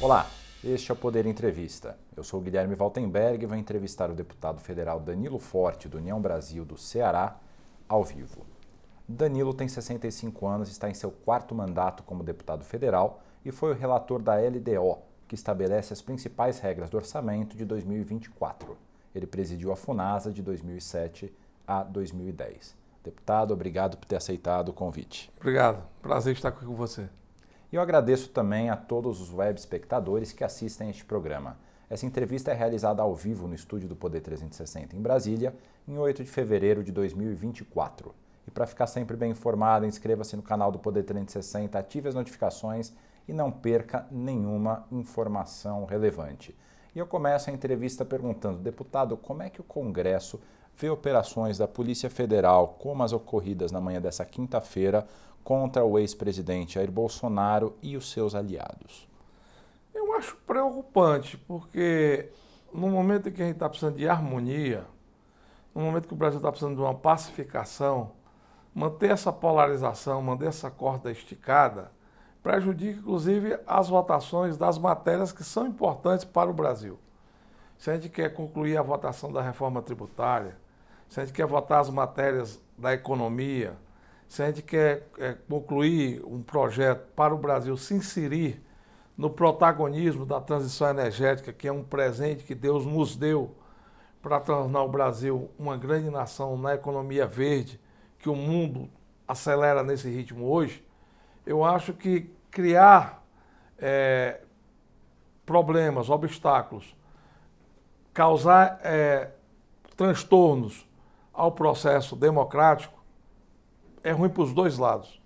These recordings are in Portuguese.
Olá, este é o Poder Entrevista. Eu sou Guilherme Valtenberg e vou entrevistar o deputado federal Danilo Forte, do União Brasil do Ceará, ao vivo. Danilo tem 65 anos, está em seu quarto mandato como deputado federal e foi o relator da LDO, que estabelece as principais regras do orçamento de 2024. Ele presidiu a FUNASA de 2007 a 2010. Deputado, obrigado por ter aceitado o convite. Obrigado, prazer estar aqui com você. E eu agradeço também a todos os web espectadores que assistem este programa. Essa entrevista é realizada ao vivo no estúdio do Poder 360 em Brasília, em 8 de fevereiro de 2024. E para ficar sempre bem informado, inscreva-se no canal do Poder 360, ative as notificações e não perca nenhuma informação relevante. E eu começo a entrevista perguntando, deputado, como é que o Congresso vê operações da Polícia Federal, como as ocorridas na manhã dessa quinta-feira, contra o ex-presidente Jair Bolsonaro e os seus aliados? Eu acho preocupante, porque no momento em que a gente está precisando de harmonia, no momento que o Brasil está precisando de uma pacificação, manter essa polarização, manter essa corda esticada, prejudica inclusive as votações das matérias que são importantes para o Brasil. Se a gente quer concluir a votação da reforma tributária, se a gente quer votar as matérias da economia, se a gente quer é, concluir um projeto para o Brasil se inserir no protagonismo da transição energética, que é um presente que Deus nos deu para tornar o Brasil uma grande nação na economia verde, que o mundo acelera nesse ritmo hoje, eu acho que criar é, problemas, obstáculos, causar é, transtornos ao processo democrático, é ruim para os dois lados.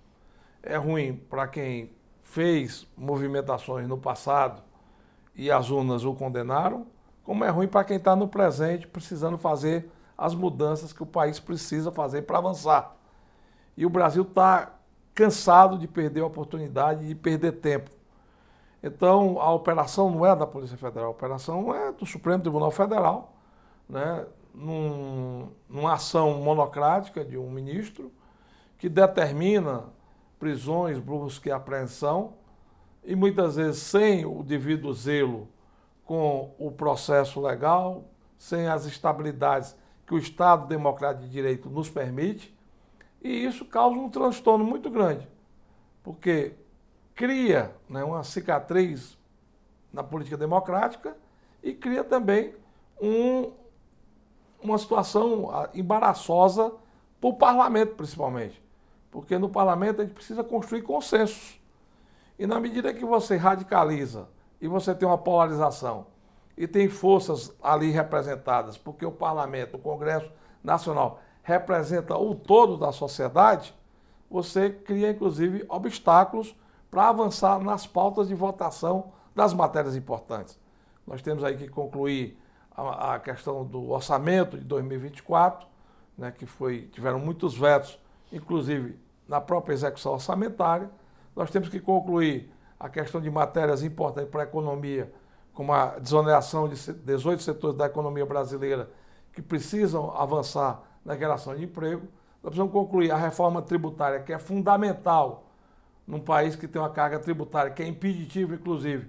É ruim para quem fez movimentações no passado e as urnas o condenaram, como é ruim para quem está no presente precisando fazer as mudanças que o país precisa fazer para avançar. E o Brasil está cansado de perder a oportunidade de perder tempo. Então, a operação não é da Polícia Federal, a operação é do Supremo Tribunal Federal, né, num, numa ação monocrática de um ministro, que determina prisões, busca e apreensão, e muitas vezes sem o devido zelo com o processo legal, sem as estabilidades que o Estado Democrático de Direito nos permite, e isso causa um transtorno muito grande, porque cria né, uma cicatriz na política democrática e cria também um, uma situação ah, embaraçosa para o parlamento, principalmente. Porque no parlamento a gente precisa construir consensos. E na medida que você radicaliza e você tem uma polarização e tem forças ali representadas, porque o parlamento, o Congresso Nacional, representa o todo da sociedade, você cria inclusive obstáculos para avançar nas pautas de votação das matérias importantes. Nós temos aí que concluir a, questão do orçamento de 2024, né, que foi, tiveram muitos vetos inclusive na própria execução orçamentária. Nós temos que concluir a questão de matérias importantes para a economia, como a desoneração de 18 setores da economia brasileira que precisam avançar na geração de emprego. Nós precisamos concluir a reforma tributária, que é fundamental num país que tem uma carga tributária que é impeditiva, inclusive,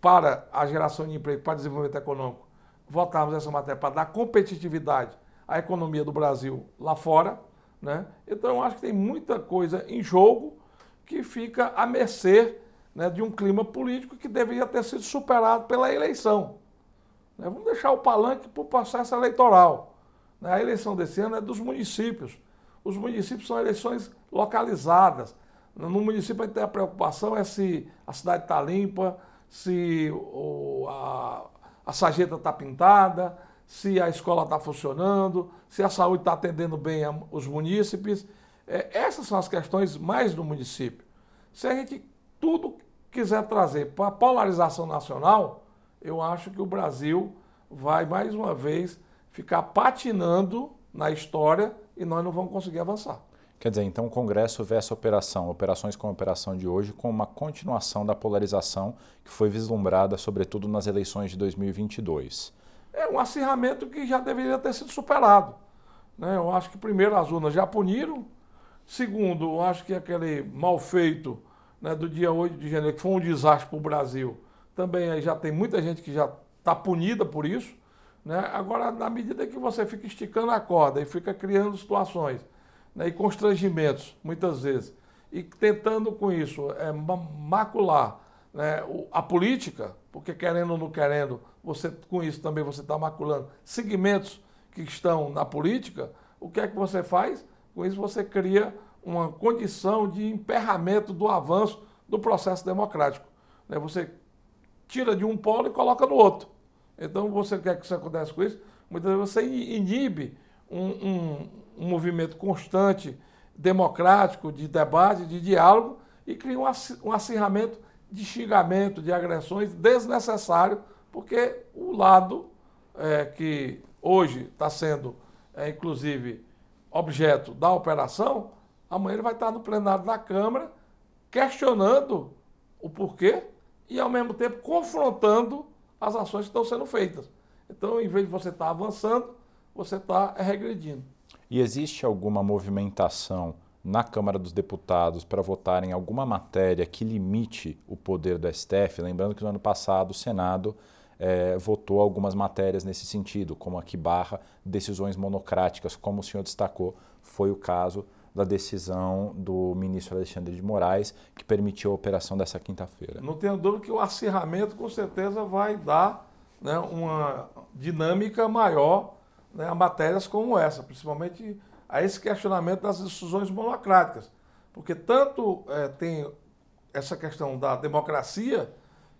para a geração de emprego, para o desenvolvimento econômico. Votarmos essa matéria para dar competitividade à economia do Brasil lá fora. Né? Então, acho que tem muita coisa em jogo que fica à mercê né, de um clima político que deveria ter sido superado pela eleição. Né? Vamos deixar o palanque para o processo eleitoral. Né? A eleição desse ano é dos municípios. Os municípios são eleições localizadas. No município a preocupação é se a cidade está limpa, se o, a, a sarjeta está pintada, se a escola está funcionando, se a saúde está atendendo bem os munícipes. É, essas são as questões mais do município. Se a gente tudo quiser trazer para a polarização nacional, eu acho que o Brasil vai mais uma vez ficar patinando na história e nós não vamos conseguir avançar. Quer dizer, então o Congresso essa operação, operações como a operação de hoje, como uma continuação da polarização que foi vislumbrada, sobretudo nas eleições de 2022 é um acirramento que já deveria ter sido superado. Né? Eu acho que, primeiro, as urnas já puniram. Segundo, eu acho que aquele mal feito né, do dia 8 de janeiro, que foi um desastre para o Brasil, também aí já tem muita gente que já está punida por isso. Né? Agora, na medida que você fica esticando a corda e fica criando situações né, e constrangimentos, muitas vezes, e tentando com isso é, macular né, a política, porque querendo ou não querendo, você com isso também você está maculando segmentos que estão na política, o que é que você faz? Com isso você cria uma condição de emperramento do avanço do processo democrático. Né? Você tira de um polo e coloca no outro. Então você quer que isso aconteça com isso? Muitas vezes você inibe um, um, um movimento constante, democrático, de debate, de diálogo, e cria um, acirramento de xingamento, de agressões desnecessário, porque o lado é, que hoje está sendo, é, inclusive, objeto da operação, amanhã ele vai estar no plenário da Câmara questionando o porquê e, ao mesmo tempo, confrontando as ações que estão sendo feitas. Então, em vez de você estar avançando, você está regredindo. E existe alguma movimentação na Câmara dos Deputados para votar em alguma matéria que limite o poder do STF? Lembrando que no ano passado o Senado é, votou algumas matérias nesse sentido, como aqui barra decisões monocráticas, como o senhor destacou, foi o caso da decisão do ministro Alexandre de Moraes, que permitiu a operação dessa quinta-feira. Não tenho dúvida que o acirramento, com certeza, vai dar né, uma dinâmica maior né, a matérias como essa, principalmente a esse questionamento das decisões monocráticas. Porque tanto é, tem essa questão da democracia,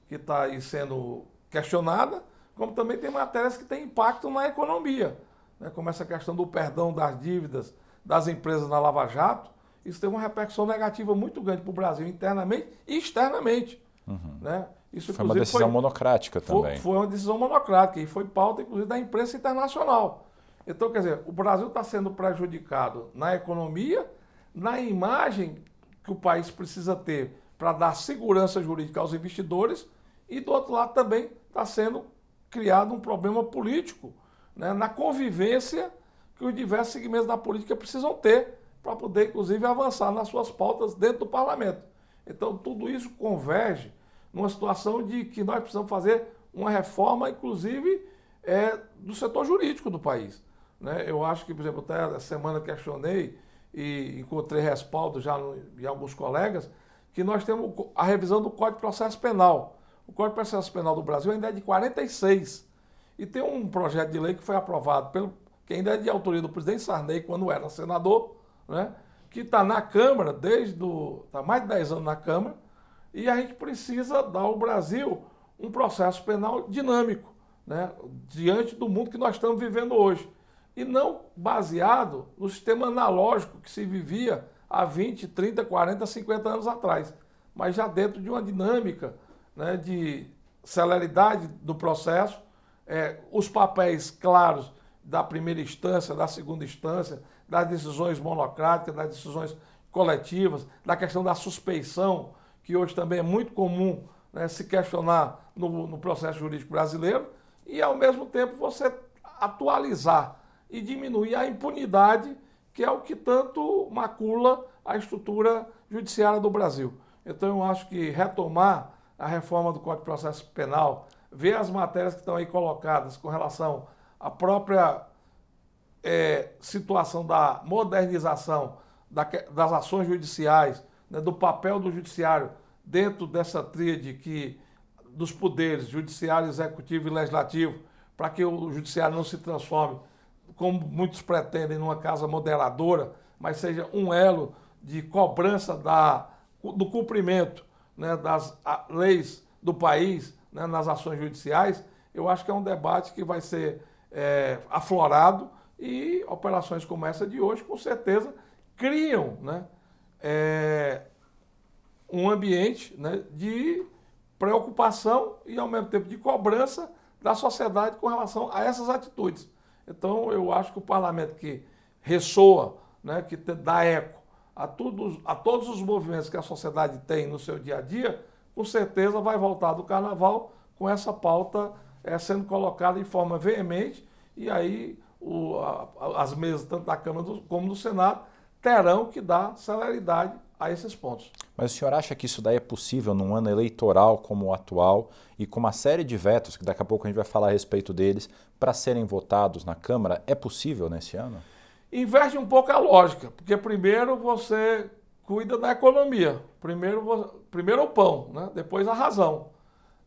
que está aí sendo questionada, como também tem matérias que têm impacto na economia, né, como essa questão do perdão das dívidas das empresas na Lava Jato, isso teve uma repercussão negativa muito grande para o Brasil internamente e externamente. Uhum. Né? Isso, foi uma decisão foi, monocrática também. Foi, foi, uma decisão monocrática e foi pauta, inclusive, da imprensa internacional. Então, quer dizer, o Brasil está sendo prejudicado na economia, na imagem que o país precisa ter para dar segurança jurídica aos investidores e, do outro lado, também está sendo criado um problema político né, na convivência que os diversos segmentos da política precisam ter para poder, inclusive, avançar nas suas pautas dentro do parlamento. Então, tudo isso converge numa situação de que nós precisamos fazer uma reforma, inclusive, é, do setor jurídico do país. Né? Eu acho que, por exemplo, até a semana questionei e encontrei respaldo já no, em alguns colegas, que nós temos a revisão do Código de Processo Penal. O Código de Processo Penal do Brasil ainda é de 46. E tem um projeto de lei que foi aprovado pelo, que ainda é de autoria do presidente Sarney, quando era senador, né? que está na Câmara desde está mais de 10 anos na Câmara, e a gente precisa dar ao Brasil um processo penal dinâmico, né? diante do mundo que nós estamos vivendo hoje. E não baseado no sistema analógico que se vivia há 20, 30, 40, 50 anos atrás, mas já dentro de uma dinâmica né, de celeridade do processo, é, os papéis claros da primeira instância, da segunda instância, das decisões monocráticas, das decisões coletivas, da questão da suspeição, que hoje também é muito comum né, se questionar no, no processo jurídico brasileiro, e ao mesmo tempo você atualizar e diminuir a impunidade, que é o que tanto macula a estrutura judiciária do Brasil. Então eu acho que retomar a reforma do Código de Processo Penal, ver as matérias que estão aí colocadas com relação a própria é, situação da modernização da, das ações judiciais, né, do papel do judiciário dentro dessa tríade que, dos poderes judiciário, executivo e legislativo, para que o judiciário não se transforme, como muitos pretendem, numa casa moderadora, mas seja um elo de cobrança da, do cumprimento né, das leis do país né, nas ações judiciais, eu acho que é um debate que vai ser é, aflorado e operações como essa de hoje, com certeza, criam né, é, um ambiente né, de preocupação e, ao mesmo tempo, de cobrança da sociedade com relação a essas atitudes. Então, eu acho que o parlamento que ressoa, né, que dá eco a, tudo, a todos os movimentos que a sociedade tem no seu dia a dia, com certeza vai voltar do carnaval com essa pauta é, sendo colocada em forma veemente, e aí o, a, as mesas, tanto da Câmara do, como do Senado, terão que dar celeridade a esses pontos. Mas o senhor acha que isso daí é possível num ano eleitoral como o atual e com uma série de vetos, que daqui a pouco a gente vai falar a respeito deles, para serem votados na Câmara? É possível nesse ano? Inverte um pouco a lógica, porque primeiro você cuida da economia, primeiro, primeiro o pão, né? depois a razão.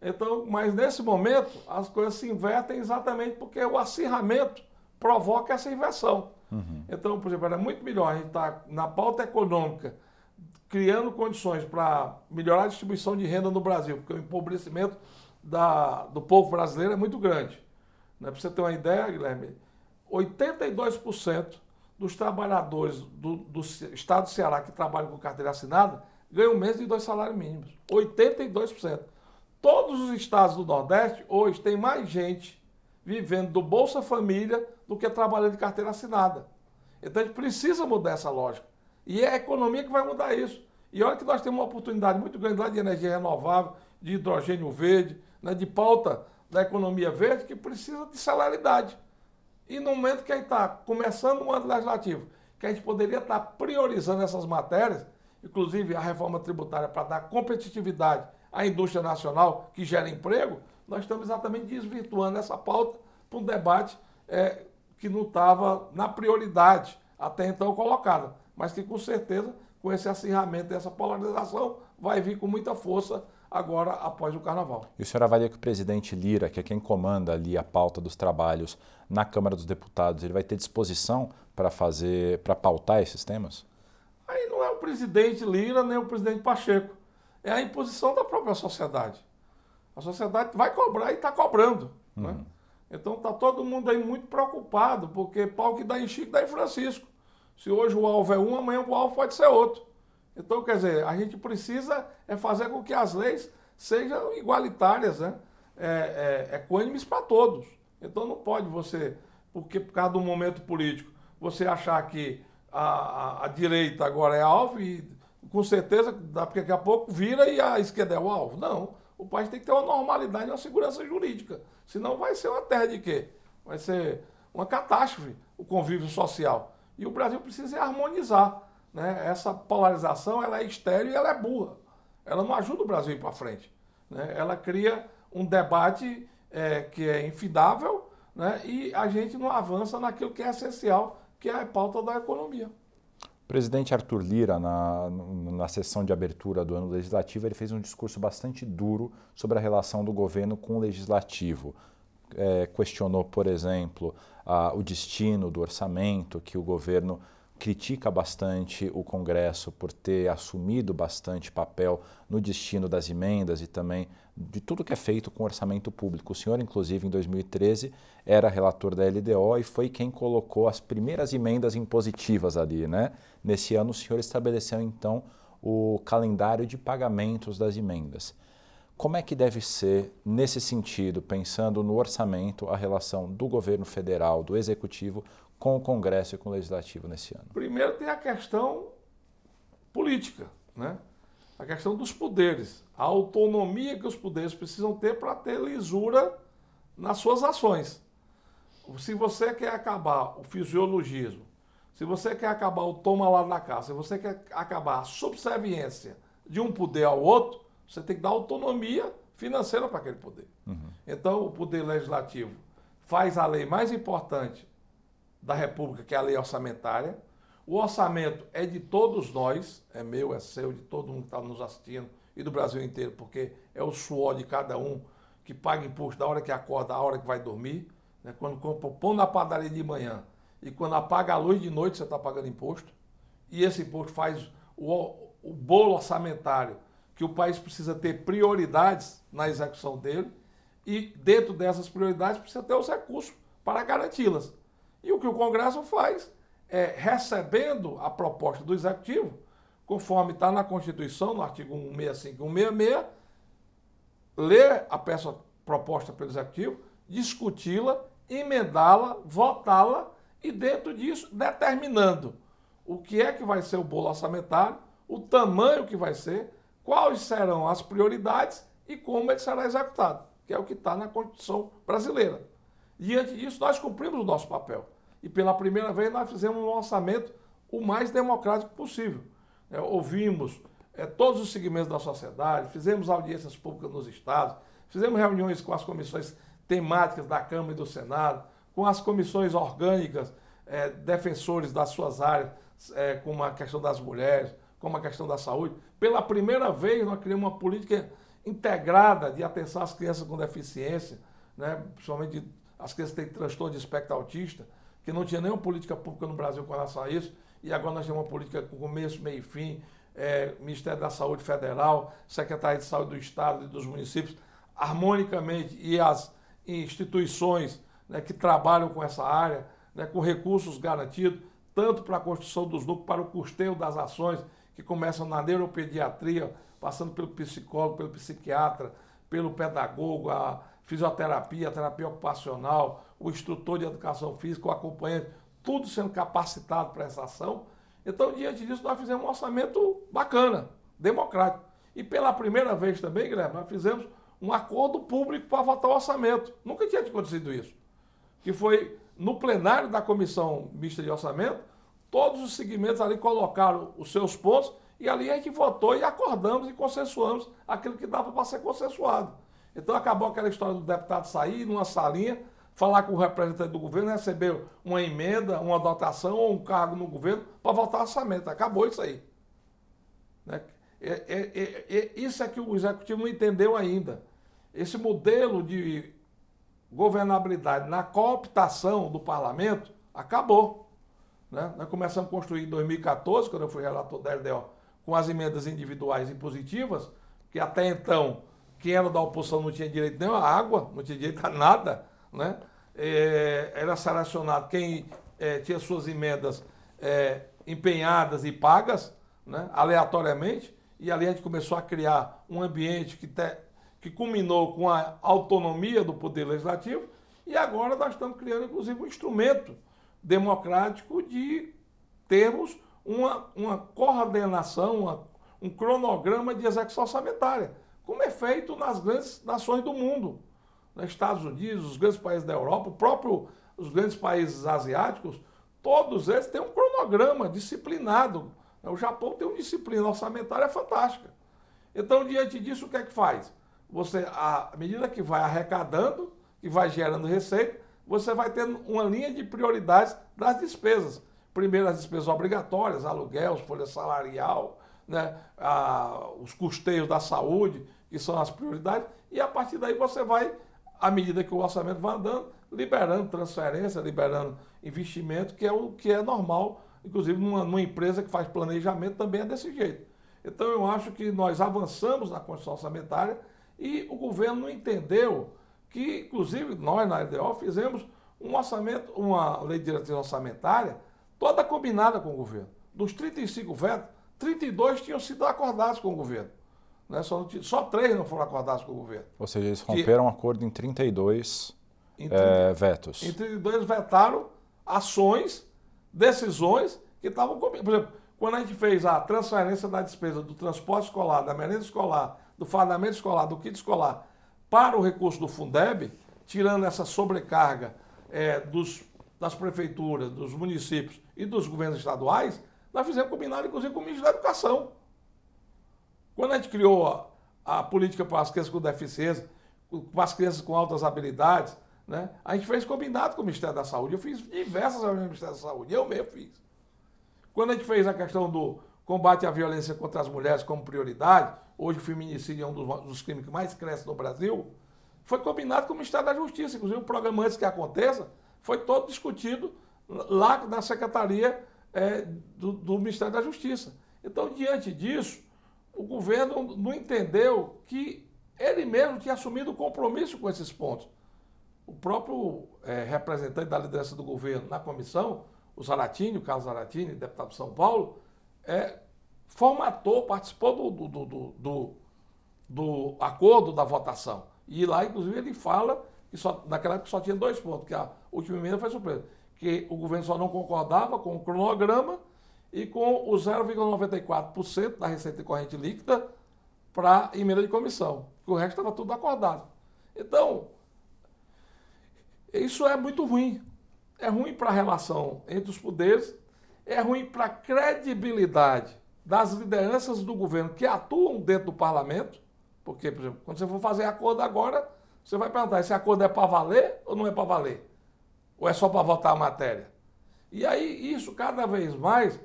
Então, mas nesse momento as coisas se invertem exatamente porque o acirramento provoca essa inversão. Uhum. Então, por exemplo, era muito melhor a gente estar tá na pauta econômica criando condições para melhorar a distribuição de renda no Brasil, porque o empobrecimento da, do povo brasileiro é muito grande. Né? Para você ter uma ideia, Guilherme, 82% dos trabalhadores do, do, estado do Ceará que trabalham com carteira assinada ganham menos de dois salários mínimos. 82%. Todos os estados do Nordeste hoje têm mais gente vivendo do Bolsa Família do que trabalhando de carteira assinada. Então a gente precisa mudar essa lógica. E é a economia que vai mudar isso. E olha que nós temos uma oportunidade muito grande lá de energia renovável, de hidrogênio verde, né, de pauta da economia verde, que precisa de celeridade. E no momento que a gente está começando um ano legislativo, que a gente poderia estar tá priorizando essas matérias, inclusive a reforma tributária para dar competitividade à indústria nacional que gera emprego, nós estamos exatamente desvirtuando essa pauta para um debate é, que não estava na prioridade até então colocada, mas que com certeza, com esse acirramento, essa polarização, vai vir com muita força agora após o carnaval. E o senhor avalia que o presidente Lira, que é quem comanda ali a pauta dos trabalhos na Câmara dos Deputados, ele vai ter disposição para fazer, para pautar esses temas? Aí não é o presidente Lira nem o presidente Pacheco. É a imposição da própria sociedade. A sociedade vai cobrar e está cobrando. Né? Uhum. Né? Então está todo mundo aí muito preocupado, porque pau que dá em Chico dá em Francisco. Se hoje o alvo é um, amanhã o alvo pode ser outro. Então, quer dizer, a gente precisa é fazer com que as leis sejam igualitárias, né? é, é, equânimes para todos. Então não pode você, porque por causa do momento político, você achar que a, a, a direita agora é alvo e com certeza daqui a pouco vira e a esquerda é o alvo. Não. O país tem que ter uma normalidade, uma segurança jurídica. Senão vai ser uma terra de quê? Vai ser uma catástrofe o convívio social. E o Brasil precisa harmonizar. Né? Essa polarização ela é estéreo e ela é burra. Ela não ajuda o Brasil a ir para frente. Né? Ela cria um debate é, que é infidável né? e a gente não avança naquilo que é essencial, que é a pauta da economia. O presidente Arthur Lira, na, na sessão de abertura do ano legislativo, ele fez um discurso bastante duro sobre a relação do governo com o legislativo. É, questionou, por exemplo, a, o destino do orçamento, que o governo critica bastante o Congresso por ter assumido bastante papel no destino das emendas e também de tudo que é feito com orçamento público. O senhor, inclusive, em 2013, era relator da LDO e foi quem colocou as primeiras emendas impositivas ali. Né? Nesse ano, o senhor estabeleceu, então, o calendário de pagamentos das emendas. Como é que deve ser, nesse sentido, pensando no orçamento, a relação do governo federal, do executivo, com o Congresso e com o Legislativo nesse ano? Primeiro tem a questão política, né? a questão dos poderes, a autonomia que os poderes precisam ter para ter lisura nas suas ações. Se você quer acabar o fisiologismo, se você quer acabar o toma lá da casa, se você quer acabar a subserviência de um poder ao outro, você tem que dar autonomia financeira para aquele poder. Uhum. Então, o poder legislativo faz a lei mais importante da República, que é a lei orçamentária. O orçamento é de todos nós, é meu, é seu, de todo mundo que está nos assistindo e do Brasil inteiro, porque é o suor de cada um que paga imposto da hora que acorda, à hora que vai dormir. Né? Quando compra pão na padaria de manhã e quando apaga a luz de noite, você está pagando imposto. E esse imposto faz o, o bolo orçamentário que o país precisa ter prioridades na execução dele e dentro dessas prioridades precisa ter os recursos para garanti-las. E o que o Congresso faz é, recebendo a proposta do Executivo, conforme está na Constituição, no artigo 165 e 166, ler a peça proposta pelo Executivo, discuti-la, emendá-la, votá-la e, dentro disso, determinando o que é que vai ser o bolo orçamentário, o tamanho que vai ser, quais serão as prioridades e como ele será executado, que é o que está na Constituição brasileira. Diante disso, nós cumprimos o nosso papel. E pela primeira vez nós fizemos um orçamento o mais democrático possível. é, ouvimos é, todos os segmentos da sociedade, fizemos audiências públicas nos estados, fizemos reuniões com as comissões temáticas da Câmara e do Senado, com as comissões orgânicas, é, defensores das suas áreas, é, como a questão das mulheres, como a questão da saúde. Pela primeira vez, nós criamos uma política integrada de atenção às crianças com deficiência, né, principalmente as crianças que têm transtorno de espectro autista, que não tinha nenhuma política pública no Brasil com relação a isso, e agora nós temos uma política com começo, meio e fim, é, Ministério da Saúde Federal, Secretaria de Saúde do Estado e dos municípios, harmonicamente, e as instituições né, que trabalham com essa área, né, com recursos garantidos, tanto para a construção dos núcleos, para o custeio das ações, que começam na neuropediatria, passando pelo psicólogo, pelo psiquiatra, pelo pedagogo, a fisioterapia, a terapia ocupacional, o instrutor de educação física, o acompanhante, tudo sendo capacitado para essa ação. Então, diante disso, nós fizemos um orçamento bacana, democrático. E pela primeira vez também, Guilherme, nós fizemos um acordo público para votar o orçamento. Nunca tinha acontecido isso. Que foi no plenário da Comissão Mista de Orçamento, todos os segmentos ali colocaram os seus pontos e ali a gente votou e acordamos e consensuamos aquilo que dava para ser consensuado. Então acabou aquela história do deputado sair numa salinha, falar com o representante do governo, receber uma emenda, uma dotação ou um cargo no governo para votar orçamento. Acabou isso aí. Né? É, é, é, isso é que o executivo não entendeu ainda. Esse modelo de governabilidade na cooptação do parlamento acabou. Né? Nós começamos a construir em 2014, quando eu fui relator da LDO, com as emendas individuais impositivas, que até então quem era da oposição não tinha direito nem a água, não tinha direito a nada. Né? É, era selecionado quem é, tinha suas emendas é, empenhadas e pagas, né? aleatoriamente, e ali a gente começou a criar um ambiente que, te, que culminou com a autonomia do Poder Legislativo, e agora nós estamos criando, inclusive, um instrumento democrático de termos uma, uma coordenação, uma, um cronograma de execução orçamentária, como é feito nas grandes nações do mundo. Nos Estados Unidos, os grandes países da Europa, o próprio, os grandes países asiáticos, todos eles têm um cronograma disciplinado o Japão tem uma disciplina orçamentária fantástica. Então, diante disso, o que é que faz? Você, à medida que vai arrecadando, que vai gerando receita, você vai tendo uma linha de prioridades das despesas. Primeiro, as despesas obrigatórias, aluguel, folha salarial, né, a, os custeios da saúde, que são as prioridades, e a partir daí você vai, à medida que o orçamento vai andando, liberando transferência, liberando investimento, que é o que é normal Inclusive, numa, numa empresa que faz planejamento também é desse jeito. Então, eu acho que nós avançamos na Constituição Orçamentária e o governo não entendeu que, inclusive, nós na LDO fizemos um orçamento, uma lei de diretriz orçamentária toda combinada com o governo. Dos 35 vetos, 32 tinham sido acordados com o governo. Né? Só, só três não foram acordados com o governo. Ou seja, eles romperam um acordo em 32 em 30, é, vetos. Em 32 vetaram ações decisões que estavam comigo. Por exemplo, quando a gente fez a transferência da despesa do transporte escolar, da merenda escolar, do fardamento escolar, do kit escolar para o recurso do Fundeb, tirando essa sobrecarga é, dos, das prefeituras, dos municípios e dos governos estaduais, nós fizemos combinado, inclusive, com o ministro da Educação. Quando a gente criou a, a política para as crianças com deficiência, para as crianças com altas habilidades, né? A gente fez combinado com o Ministério da Saúde. Eu fiz diversas reuniões no Ministério da Saúde, eu mesmo fiz. Quando a gente fez a questão do combate à violência contra as mulheres como prioridade, hoje o feminicídio é um dos, dos crimes que mais cresce no Brasil, foi combinado com o Ministério da Justiça. Inclusive, o programa antes que aconteça foi todo discutido lá na Secretaria é, do, do Ministério da Justiça. Então, diante disso, o governo não entendeu que ele mesmo tinha assumido o compromisso com esses pontos o próprio é, representante da liderança do governo na comissão, o Zaratini, o Carlos Zaratini, deputado de São Paulo, é, formatou, participou do, do, do, do, do acordo da votação. E lá, inclusive, ele fala que só, naquela época só tinha dois pontos, que a última emenda foi surpresa, que o governo só não concordava com o cronograma e com o 0,94% da receita corrente líquida para emenda de comissão. O resto estava tudo acordado. Então, isso é muito ruim. É ruim para a relação entre os poderes, é ruim para a credibilidade das lideranças do governo que atuam dentro do parlamento, porque, por exemplo, quando você for fazer acordo agora, você vai perguntar: esse acordo é para valer ou não é para valer? Ou é só para votar a matéria? E aí, isso cada vez mais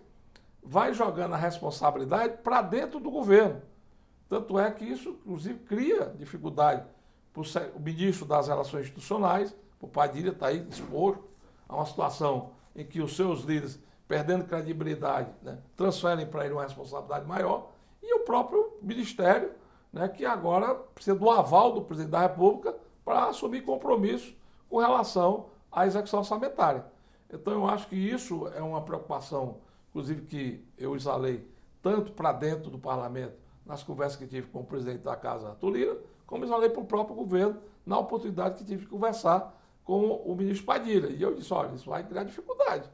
vai jogando a responsabilidade para dentro do governo. Tanto é que isso, inclusive, cria dificuldade para o ministro das Relações Institucionais, o Padilha está aí exposto a uma situação em que os seus líderes, perdendo credibilidade, né, transferem para ele uma responsabilidade maior, e o próprio Ministério, né, que agora precisa do aval do presidente da República para assumir compromisso com relação à execução orçamentária. Então, eu acho que isso é uma preocupação, inclusive, que eu exalei tanto para dentro do parlamento, nas conversas que tive com o presidente da Casa, Arthur como exalei para o próprio governo, na oportunidade que tive de conversar com o ministro Padilha. E eu disse, olha, isso vai criar dificuldade,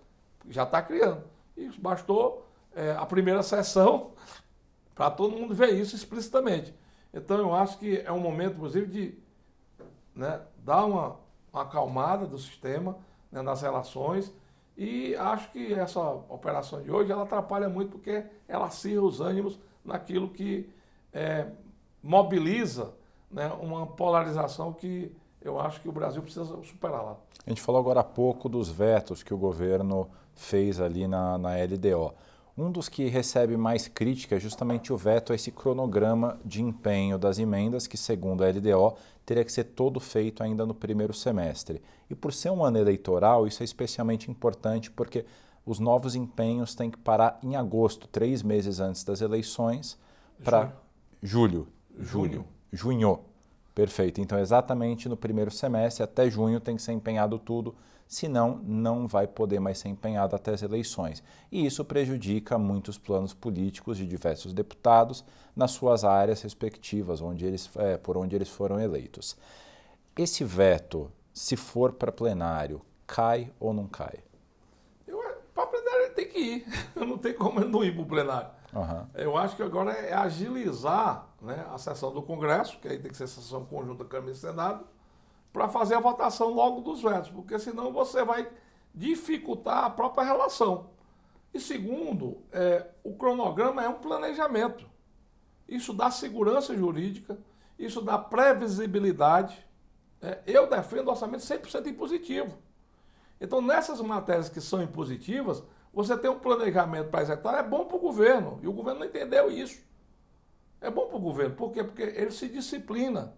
já está criando. E bastou é, a primeira sessão para todo mundo ver isso explicitamente. Então eu acho que é um momento, inclusive, de né, dar uma, uma acalmada do sistema, né, nas relações, e acho que essa operação de hoje ela atrapalha muito porque ela acirra os ânimos naquilo que é, mobiliza né, uma polarização que eu acho que o Brasil precisa superar lá. A gente falou agora há pouco dos vetos que o governo fez ali na, na LDO. Um dos que recebe mais crítica é justamente o veto a esse cronograma de empenho das emendas, que, segundo a LDO, teria que ser todo feito ainda no primeiro semestre. E por ser um ano eleitoral, isso é especialmente importante porque os novos empenhos têm que parar em agosto, três meses antes das eleições, para julho. Julho. Junho. Perfeito. Então, exatamente no primeiro semestre, até junho, tem que ser empenhado tudo, senão não vai poder mais ser empenhado até as eleições. E isso prejudica muitos planos políticos de diversos deputados nas suas áreas respectivas, onde eles, é, por onde eles foram eleitos. Esse veto, se for para plenário, cai ou não cai? Para plenário ele tem que ir. Não tem como não ir para o plenário. Uhum. Eu acho que agora é agilizar né, a sessão do Congresso, que aí tem que ser sessão conjunta Câmara e Senado, para fazer a votação logo dos vetos, porque senão você vai dificultar a própria relação. E segundo, é, o cronograma é um planejamento. Isso dá segurança jurídica, isso dá previsibilidade. É, eu defendo orçamento 100% impositivo. Então, nessas matérias que são impositivas, você tem um planejamento para executar, é bom para o governo. E o governo não entendeu isso. É bom para o governo. Por quê? Porque ele se disciplina.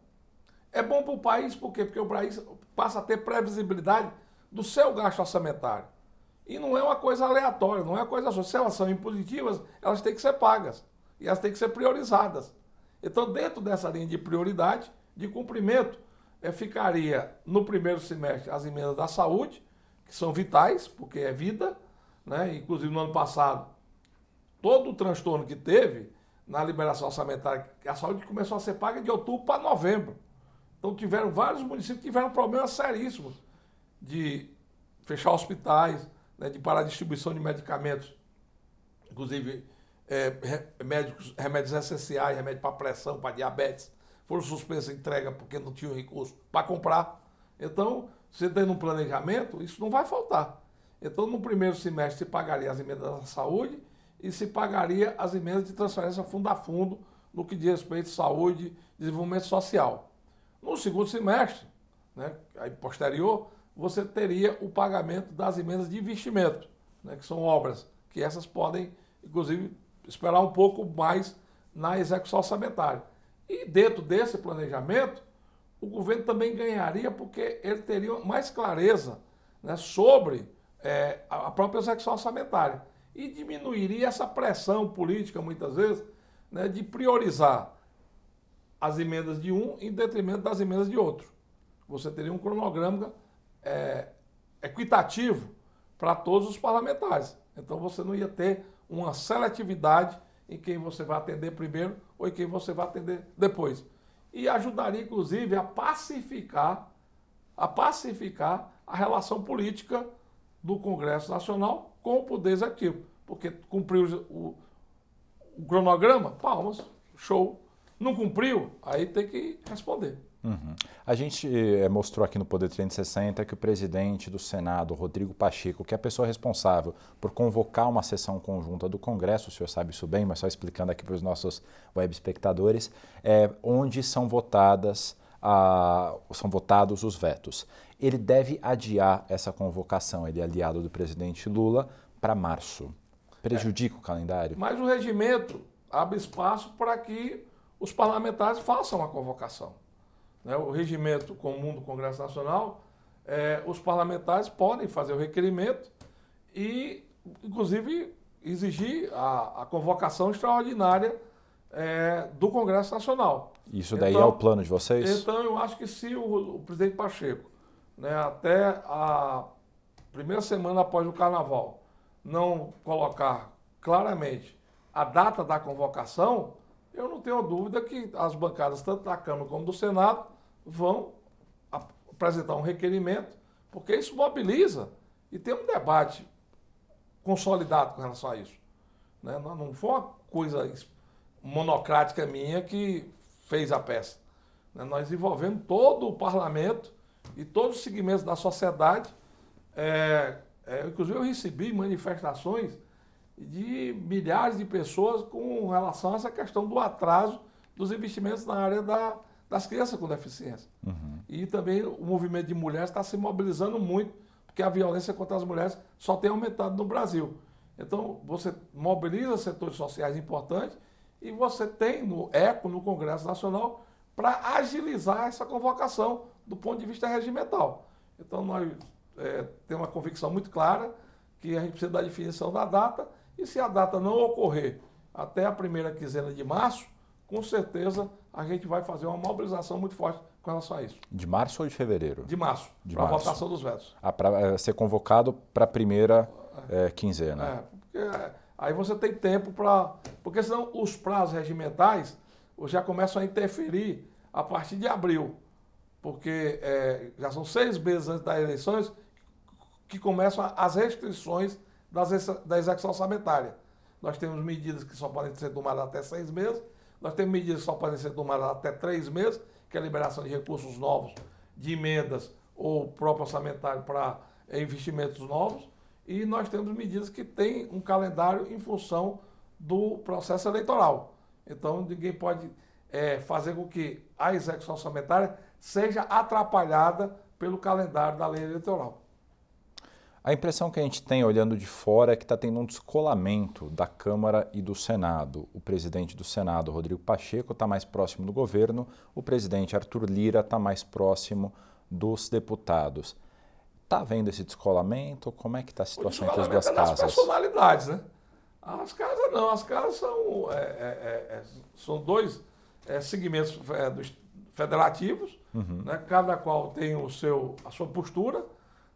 É bom para o país, por quê? Porque o país passa a ter previsibilidade do seu gasto orçamentário. E não é uma coisa aleatória, não é uma coisa só. Se elas são impositivas, elas têm que ser pagas. E elas têm que ser priorizadas. Então, dentro dessa linha de prioridade, de cumprimento, é, ficaria no primeiro semestre as emendas da saúde, que são vitais, porque é vida, né? inclusive no ano passado, todo o transtorno que teve na liberação orçamentária, a saúde começou a ser paga de outubro para novembro. Então tiveram vários municípios que tiveram problemas seríssimos de fechar hospitais, né, de parar a distribuição de medicamentos, inclusive é, remédios, remédios essenciais, remédio para pressão, para diabetes, foram suspensas a entrega porque não tinham recurso para comprar. Então, você tendo um planejamento, isso não vai faltar. Então, no primeiro semestre, se pagaria as emendas da saúde e se pagaria as emendas de transferência fundo a fundo no que diz respeito à saúde e desenvolvimento social. No segundo semestre, né, aí posterior, você teria o pagamento das emendas de investimento, né, que são obras, que essas podem, inclusive, esperar um pouco mais na execução orçamentária. E dentro desse planejamento, o governo também ganharia porque ele teria mais clareza né, sobre é, a própria execução orçamentária. E diminuiria essa pressão política, muitas vezes, né, de priorizar as emendas de um em detrimento das emendas de outro. Você teria um cronograma é, equitativo para todos os parlamentares. Então você não ia ter uma seletividade em quem você vai atender primeiro ou em quem você vai atender depois. E ajudaria, inclusive, a pacificar, a pacificar a relação política do Congresso Nacional com o Poder Executivo. Porque cumpriu o, o cronograma, palmas, show. Não cumpriu, aí tem que responder. Uhum. A gente eh, mostrou aqui no Poder 360 que o presidente do Senado, Rodrigo Pacheco, que é a pessoa responsável por convocar uma sessão conjunta do Congresso, o senhor sabe isso bem, mas só explicando aqui para os nossos web espectadores, é, onde são votadas a, são votados os vetos. Ele deve adiar essa convocação, ele é aliado do presidente Lula, para março. Prejudica é. o calendário? Mas o regimento abre espaço para que os parlamentares façam a convocação né, o regimento comum do Congresso Nacional, é, os parlamentares podem fazer o requerimento e, inclusive, exigir a, convocação extraordinária é, do Congresso Nacional. Isso daí então, é o plano de vocês? Então, eu acho que se o, o presidente Pacheco, né, até a primeira semana após o Carnaval, não colocar claramente a data da convocação, eu não tenho dúvida que as bancadas, tanto da Câmara como do Senado, vão apresentar um requerimento, porque isso mobiliza e tem um debate consolidado com relação a isso. Né? Não foi uma coisa monocrática minha que fez a peça. Né? Nós envolvemos todo o parlamento e todos os segmentos da sociedade. É, é, inclusive, eu recebi manifestações de milhares de pessoas com relação a essa questão do atraso dos investimentos na área da, das crianças com deficiência. Uhum. E também o movimento de mulheres está se mobilizando muito, porque a violência contra as mulheres só tem aumentado no Brasil. Então, você mobiliza setores sociais importantes e você tem no ECO, no Congresso Nacional, para agilizar essa convocação do ponto de vista regimental. Então, nós é, temos uma convicção muito clara que a gente precisa da definição da data e se a data não ocorrer até a primeira quinzena de março, com certeza a gente vai fazer uma mobilização muito forte com relação a isso. De março ou de fevereiro? De março, para a votação dos vetos. Ah, para é, ser convocado para a primeira é, quinzena. É, porque é, aí você tem tempo para. Porque senão os prazos regimentais já começam a interferir a partir de abril. Porque é, já são seis meses antes das eleições que começam as restrições das, da execução orçamentária. Nós temos medidas que só podem ser tomadas até seis meses, nós temos medidas que só podem ser tomadas até três meses, que é a liberação de recursos novos, de emendas ou próprio orçamentário para investimentos novos, e nós temos medidas que têm um calendário em função do processo eleitoral. Então, ninguém pode é, fazer com que a execução orçamentária seja atrapalhada pelo calendário da lei eleitoral. A impressão que a gente tem olhando de fora é que está tendo um descolamento da Câmara e do Senado. O presidente do Senado, Rodrigo Pacheco, está mais próximo do governo, o presidente Arthur Lira está mais próximo dos deputados. Está vendo esse descolamento? Como é que está a situação entre as duas é casas? As personalidades, né? As casas não, as casas são, é, é, é, é são dois segmentos federativos, uhum. né? cada qual tem o seu, a sua postura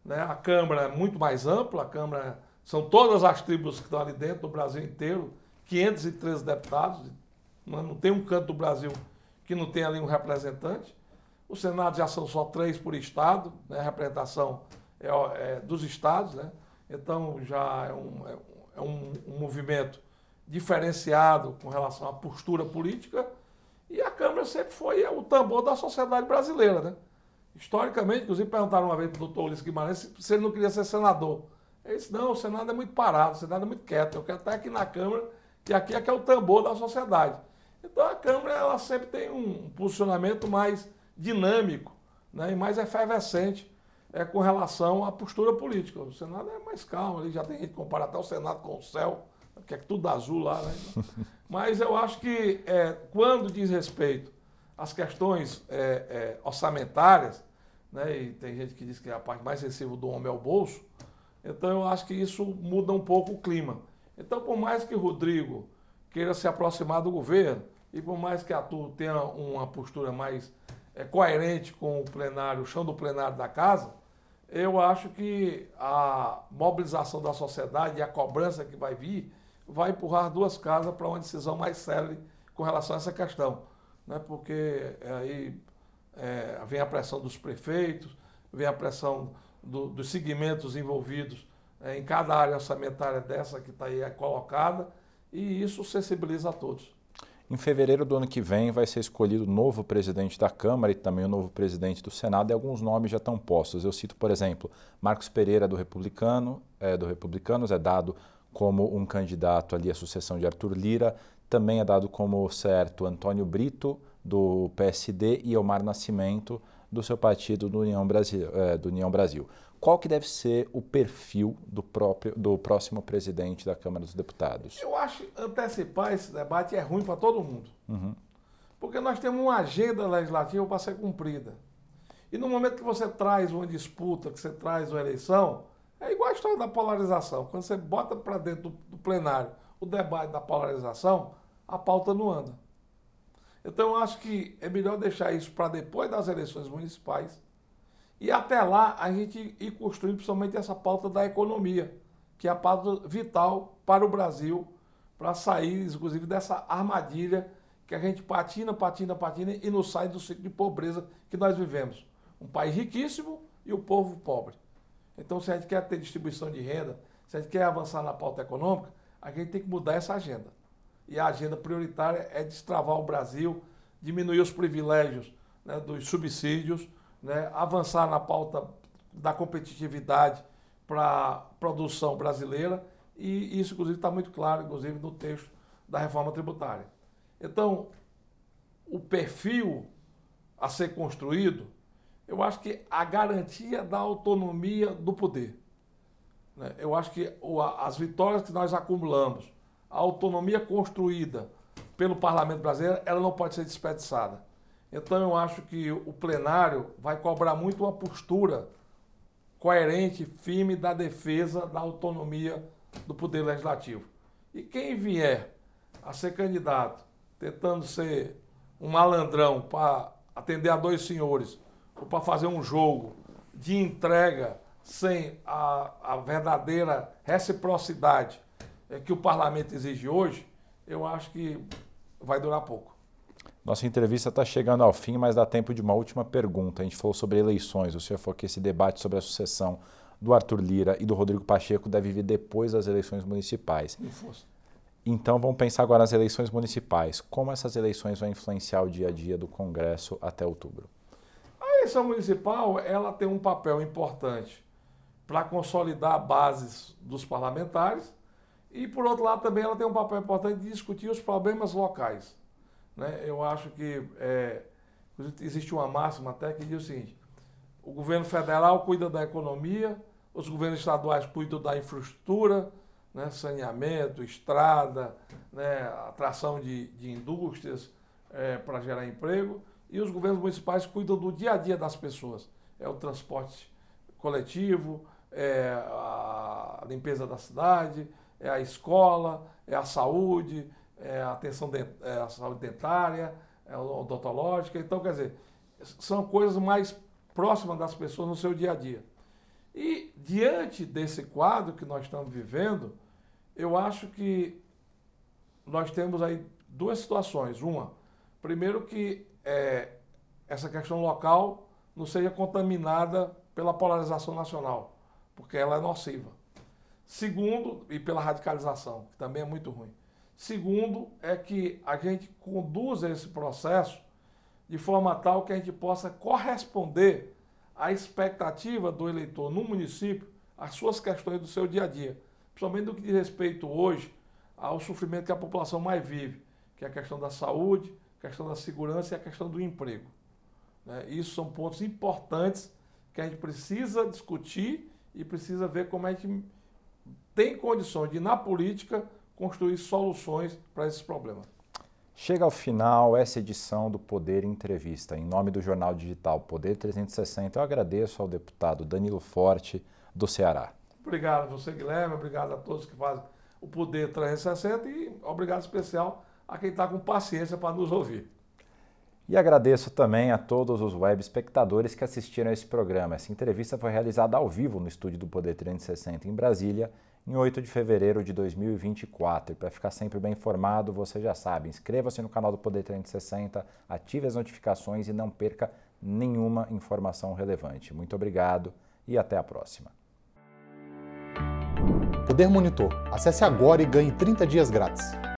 né? A Câmara é muito mais ampla, a Câmara são todas as tribos que estão ali dentro do Brasil inteiro, 513 deputados, não tem um canto do Brasil que não tem ali um representante. O Senado já são só três por estado, né? a representação é, é, dos estados, né? então já é, um, é, é um, um, movimento diferenciado com relação à postura política, e a Câmara sempre foi o tambor da sociedade brasileira. Né? Historicamente, inclusive perguntaram uma vez para o doutor Ulisses Guimarães se ele não queria ser senador. Ele disse, não, o Senado é muito parado, o Senado é muito quieto, eu quero estar aqui na Câmara, que aqui é que é o tambor da sociedade. Então a Câmara ela sempre tem um posicionamento mais dinâmico né, e mais efervescente é, com relação à postura política. O Senado é mais calmo, ali já tem gente que compara até o Senado com o céu, que é tudo azul lá. Né? Mas eu acho que é, quando diz respeito às questões é, é, orçamentárias, né? E tem gente que diz que a parte mais sensível do homem é o bolso. Então eu acho que isso muda um pouco o clima. Então, por mais que o Rodrigo queira se aproximar do governo e por mais que a TU tenha uma postura mais é, coerente com o plenário, o chão do plenário da casa, eu acho que a mobilização da sociedade e a cobrança que vai vir vai empurrar duas casas para uma decisão mais séria com relação a essa questão. Né? Porque aí é, vem a pressão dos prefeitos, vem a pressão do, dos segmentos envolvidos é, em cada área orçamentária dessa que está aí colocada, e isso sensibiliza a todos. Em fevereiro do ano que vem vai ser escolhido o novo presidente da Câmara e também o novo presidente do Senado, e alguns nomes já estão postos. Eu cito, por exemplo, Marcos Pereira do Republicano, é, do Republicanos, é dado como um candidato ali à sucessão de Arthur Lira, também é dado como certo Antônio Brito, do PSD, e Omar Nascimento, do seu partido do União Brasil. É, do União Brasil. Qual que deve ser o perfil do, próprio, do próximo presidente da Câmara dos Deputados? Eu acho que antecipar esse debate é ruim para todo mundo. Uhum. Porque nós temos uma agenda legislativa para ser cumprida. E no momento que você traz uma disputa, que você traz uma eleição, é igual a história da polarização. Quando você bota para dentro do, do plenário o debate da polarização, a pauta não anda. Então eu acho que é melhor deixar isso para depois das eleições municipais e até lá a gente ir construindo principalmente essa pauta da economia, que é a pauta vital para o Brasil, para sair, inclusive, dessa armadilha que a gente patina, patina, patina e não sai do ciclo de pobreza que nós vivemos. Um país riquíssimo e o povo pobre. Então, se a gente quer ter distribuição de renda, se a gente quer avançar na pauta econômica, a gente tem que mudar essa agenda. E a agenda prioritária é destravar o Brasil, diminuir os privilégios né, dos subsídios, né, avançar na pauta da competitividade para a produção brasileira e isso, inclusive, está muito claro, inclusive, no texto da reforma tributária. Então, o perfil a ser construído, eu acho que a garantia da autonomia do poder. Né? Eu acho que as vitórias que nós acumulamos, a autonomia construída pelo parlamento brasileiro, ela não pode ser desperdiçada. Então eu acho que o plenário vai cobrar muito uma postura coerente, firme da defesa da autonomia do poder legislativo. E quem vier a ser candidato tentando ser um malandrão para atender a dois senhores ou para fazer um jogo de entrega sem a, a verdadeira reciprocidade que o parlamento exige hoje, eu acho que vai durar pouco. Nossa entrevista está chegando ao fim, mas dá tempo de uma última pergunta. A gente falou sobre eleições. O senhor falou que esse debate sobre a sucessão do Arthur Lira e do Rodrigo Pacheco deve vir depois das eleições municipais. Então vamos pensar agora nas eleições municipais. Como essas eleições vão influenciar o dia a dia do Congresso até outubro? Eleição municipal ela tem um papel importante para consolidar bases dos parlamentares e, por outro lado, também ela tem um papel importante de discutir os problemas locais. Né? Eu acho que é, existe uma máxima até que diz o seguinte: o governo federal cuida da economia, os governos estaduais cuidam da infraestrutura, né? saneamento, estrada, né? atração de, de indústrias é, para gerar emprego, e os governos municipais cuidam do dia a dia das pessoas. É o transporte coletivo, é a limpeza da cidade, é a escola, é a saúde, é, a atenção de, é, a saúde dentária, é, odontológica. Então, quer dizer, são coisas mais próximas das pessoas no seu dia a dia. E diante desse quadro que nós estamos vivendo, eu acho que nós temos aí duas situações. Uma, primeiro que é, essa questão local não seja contaminada pela polarização nacional, porque ela é nociva. Segundo, e pela radicalização, que também é muito ruim. Segundo, é que a gente conduza esse processo de forma tal que a gente possa corresponder à expectativa do eleitor no município, às suas questões do seu dia a dia, principalmente no que diz respeito hoje ao sofrimento que a população mais vive, que é a questão da saúde, a questão da segurança e a questão do emprego. Né? Isso são pontos importantes que a gente precisa discutir e precisa ver como a gente tem condições de, na política, construir soluções para esses problemas. Chega ao final essa edição do Poder Entrevista. Em nome do jornal digital Poder 360, eu agradeço ao deputado Danilo Forte, do Ceará. Obrigado a você, Guilherme. Obrigado a todos que fazem o Poder 360 e obrigado especial a quem está com paciência para nos ouvir. E agradeço também a todos os web espectadores que assistiram a esse programa. Essa entrevista foi realizada ao vivo no estúdio do Poder 360 em Brasília em 8 de fevereiro de 2024. E para ficar sempre bem informado, você já sabe, inscreva-se no canal do Poder 360, ative as notificações e não perca nenhuma informação relevante. Muito obrigado e até a próxima. Poder Monitor. Acesse agora e ganhe 30 dias grátis.